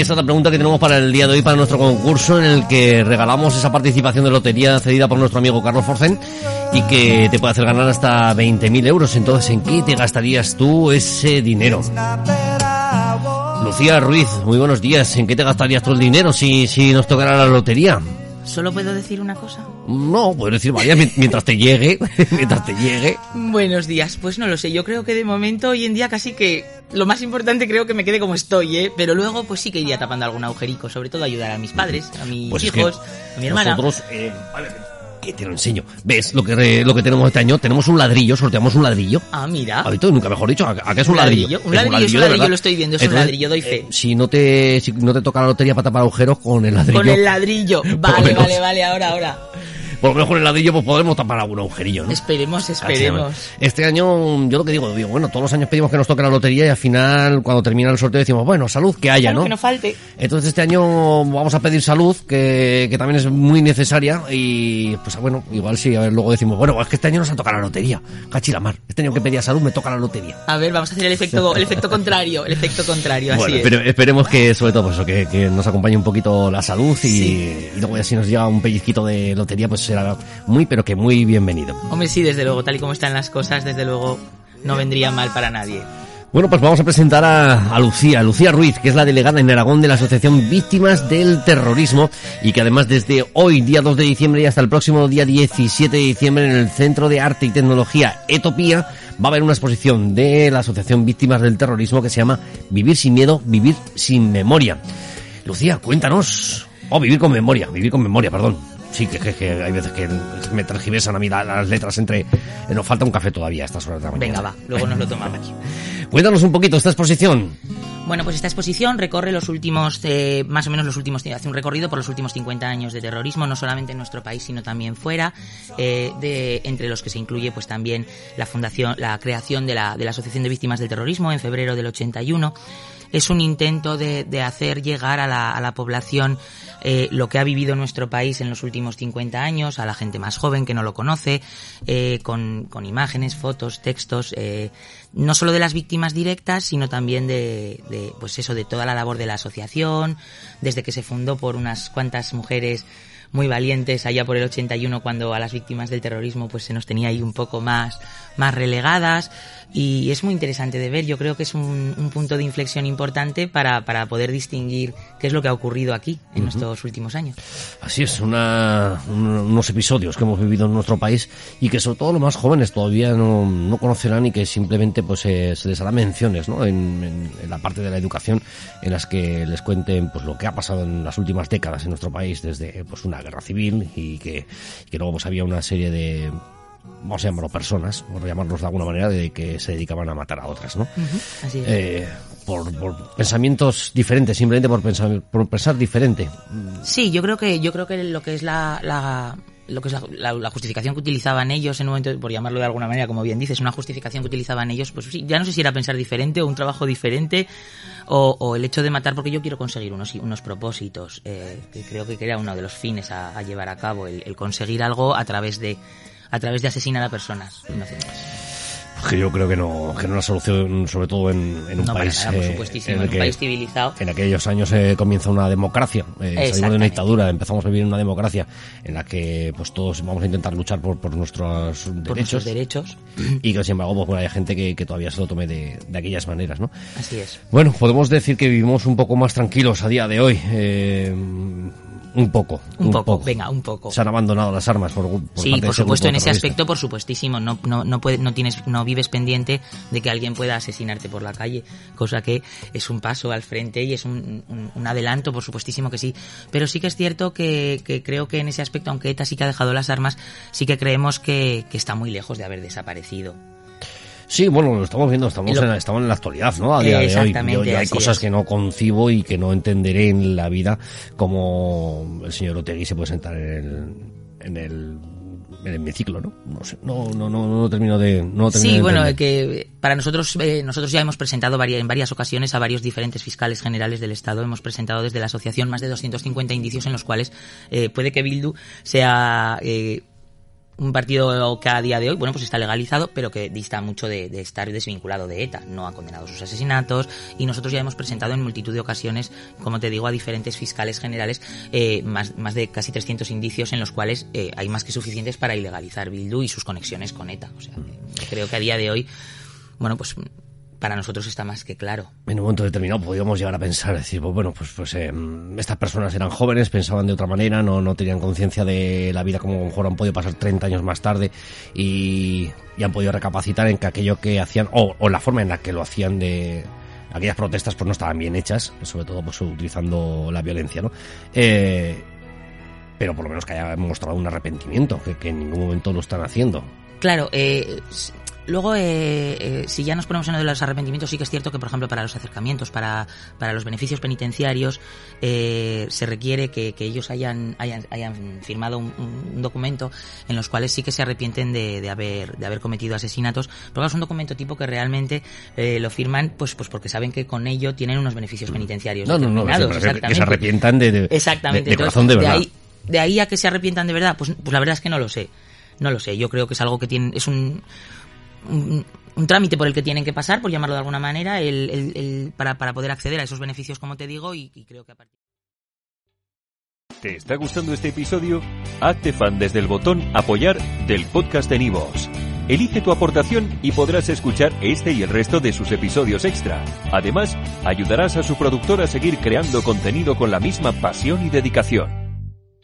Esa es la pregunta que tenemos para el día de hoy, para nuestro concurso, en el que regalamos esa participación de lotería cedida por nuestro amigo Carlos Forcen y que te puede hacer ganar hasta 20.000 euros. Entonces, ¿en qué te gastarías tú ese dinero? Lucía Ruiz, muy buenos días. ¿En qué te gastarías tú el dinero si, si nos tocara la lotería? ¿Solo puedo decir una cosa? No, puedo decir varias mientras te llegue, mientras te llegue. Buenos días, pues no lo sé, yo creo que de momento hoy en día casi que lo más importante creo que me quede como estoy, ¿eh? Pero luego pues sí que iría tapando algún agujerico, sobre todo ayudar a mis padres, a mis Pues es hijos, a mi hermana. Nosotros, eh, ver, que te lo enseño. ¿Ves lo que, lo que tenemos este año? Tenemos un ladrillo, sorteamos un ladrillo. Ah, mira. Tú, nunca mejor dicho, ¿a, a qué es un ladrillo? Un ladrillo, es un ladrillo, lo estoy viendo, es un ladrillo, doy fe. eh, si no te si no te toca la lotería para tapar agujeros con el ladrillo. Con el ladrillo. Vale, vale, vale, ahora, ahora. Por lo menos con el ladrillo pues podemos tapar algún agujerillo, ¿no? Esperemos, esperemos. Este año, yo lo que digo, digo, bueno, todos los años pedimos que nos toque la lotería y al final, cuando termina el sorteo, decimos, bueno, salud, que haya, Claro, ¿no? que no falte. Entonces este año vamos a pedir salud, que, que también es muy necesaria y pues bueno, igual sí, a ver, luego decimos, bueno, es que este año nos ha tocado la lotería, cachilamar, este año que pedía salud me toca la lotería. A ver, vamos a hacer el efecto, el efecto contrario, el efecto contrario, así es. pero esperemos que sobre todo pues, eso, que, que nos acompañe un poquito la salud y, y luego ya si nos llega un pellizquito de lotería pues será muy pero que muy bienvenido. Hombre, sí, desde luego, tal y como están las cosas, desde luego no vendría mal para nadie. Bueno, pues vamos a presentar a, a Lucía, Lucía Ruiz, que es la delegada en Aragón de la Asociación Víctimas del Terrorismo y que además desde hoy, día 2 de diciembre y hasta el próximo día 17 de diciembre en el Centro de Arte y Tecnología Etopía va a haber una exposición de la Asociación Víctimas del Terrorismo que se llama Vivir sin miedo, vivir sin memoria. Lucía, cuéntanos. Oh, vivir con memoria, vivir con memoria, perdón. Sí, que, que, que hay veces que me tergiversan a mí la- las letras entre... eh, Nos falta un café todavía a estas horas de la mañana. Venga, va, luego nos lo tomamos. Cuéntanos un poquito esta exposición. Bueno, pues esta exposición recorre los últimos, eh, más o menos los últimos, hace un recorrido por los últimos 50 años de terrorismo, no solamente en nuestro país, sino también fuera, eh, de, entre los que se incluye pues también la fundación, la creación de la, de la Asociación de Víctimas del Terrorismo en febrero del 81. Es un intento de, de hacer llegar a la, a la población eh, lo que ha vivido nuestro país en los últimos 50 años, a la gente más joven que no lo conoce, eh, con, con imágenes, fotos, textos, eh, no solo de las víctimas directas, sino también de, de, pues eso, de toda la labor de la asociación, desde que se fundó por unas cuantas mujeres muy valientes allá por el 81 cuando a las víctimas del terrorismo pues se nos tenía ahí un poco más más relegadas. Y es muy interesante de ver. Yo creo que es un, un punto de inflexión importante para, para poder distinguir qué es lo que ha ocurrido aquí en estos últimos años. Así es, una, un- unos episodios que hemos vivido en nuestro país y que sobre todo los más jóvenes todavía no, no conocerán y que simplemente pues eh, se les hará menciones ¿no? en, en- en la parte de la educación en las que les cuenten pues lo que ha pasado en las últimas décadas en nuestro país desde pues una guerra civil y que, que luego pues había una serie de vamos a llamarlo personas, por llamarlos de alguna manera, de que se dedicaban a matar a otras, ¿no? así es Eh, por, por pensamientos diferentes, simplemente por pensar, por pensar diferente. Sí, yo creo que yo creo que lo que es la, la- lo que es la, la- justificación que utilizaban ellos en un momento, por llamarlo de alguna manera, como bien dices, una justificación que utilizaban ellos, pues sí, ya no sé si era pensar diferente o un trabajo diferente o, o el hecho de matar porque yo quiero conseguir unos unos propósitos, eh, que creo que era uno de los fines a, a llevar a cabo, el, el conseguir algo a través de a través de asesinar a personas inocentes. Que yo creo que no, que no la solución, sobre todo en, en un No, país, nada, por eh, supuestísimo, en en el un que país civilizado. en aquellos años eh, comienza una democracia. Eh, salimos de una dictadura, empezamos a vivir en una democracia en la que pues todos vamos a intentar luchar por, por nuestros Por derechos nuestros derechos. y que sin embargo pues, bueno, hay gente que, que todavía se lo tome de, de aquellas maneras, ¿no? Así es. Bueno, podemos decir que vivimos un poco más tranquilos a día de hoy. eh, un poco. Un poco, venga, un poco. Se han abandonado las armas por, por Sí, parte por supuesto, en ese aspecto, por supuestísimo. No, no, no, puede- no, tienes, no vives pendiente de que alguien pueda asesinarte por la calle, cosa que es un paso al frente y es un, un- un adelanto, por supuestísimo que sí. Pero sí que es cierto que, que creo que en ese aspecto, aunque ETA sí que ha dejado las armas, sí que creemos que, que está muy lejos de haber desaparecido. Sí, bueno, lo estamos viendo, estamos, Lo- en, la- estamos en la actualidad, ¿no? A día de hoy. Yo- yo hay cosas es. que no concibo y que no entenderé en la vida, como el señor Otegui se puede sentar en el, en el, en el hemiciclo, ¿no? No sé, no, no, no, no termino de, no termino Sí, de bueno, que para nosotros, eh, nosotros ya hemos presentado varia- en varias ocasiones a varios diferentes fiscales generales del Estado. Hemos presentado desde la asociación más de 250 indicios en los cuales eh, puede que Bildu sea eh, un partido que a día de hoy, bueno, pues está legalizado, pero que dista mucho de, estar desvinculado de ETA. No ha condenado sus asesinatos y nosotros ya hemos presentado en multitud de ocasiones, como te digo, a diferentes fiscales generales eh, más, más de casi 300 indicios en los cuales eh, hay más que suficientes para ilegalizar Bildu y sus conexiones con ETA. O sea, creo que a día de hoy, bueno, pues para nosotros está más que claro. En un momento determinado podríamos llegar a pensar, decir, bueno, pues, pues eh, estas personas eran jóvenes, pensaban de otra manera, no, no tenían conciencia de la vida como a lo mejor han podido pasar 30 años más tarde y, han podido recapacitar en que aquello que hacían, o, o, la forma en la que lo hacían de aquellas protestas, pues no estaban bien hechas, sobre todo pues utilizando la violencia, ¿no? Eh, pero por lo menos que haya mostrado un arrepentimiento, que, que en ningún momento lo están haciendo. Claro, eh, Luego, eh, eh, si ya nos ponemos en uno de los arrepentimientos, sí que es cierto que, por ejemplo, para los acercamientos, para, para los beneficios penitenciarios, eh, se requiere que, que ellos hayan, hayan, hayan firmado un, un, documento en los cuales sí que se arrepienten de, de, haber, de haber cometido asesinatos. Pero es un documento tipo que realmente eh, lo firman pues, pues porque saben que con ello tienen unos beneficios penitenciarios. No, no, no, que se arrepientan de, de, exactamente. de, corazón de verdad. De ahí, de ahí a que se arrepientan de verdad, pues, pues la verdad es que no lo sé. No lo sé, yo creo que es algo que tiene, es un, trámite por el que tienen que pasar, por llamarlo de alguna manera, el, para, para, poder acceder a esos beneficios, como te digo, y, y creo que a partir. ¿Te está gustando este episodio? Hazte fan desde el botón Apoyar del podcast de Nivos. Elige tu aportación y podrás escuchar este y el resto de sus episodios extra. Además, ayudarás a su productor a seguir creando contenido con la misma pasión y dedicación.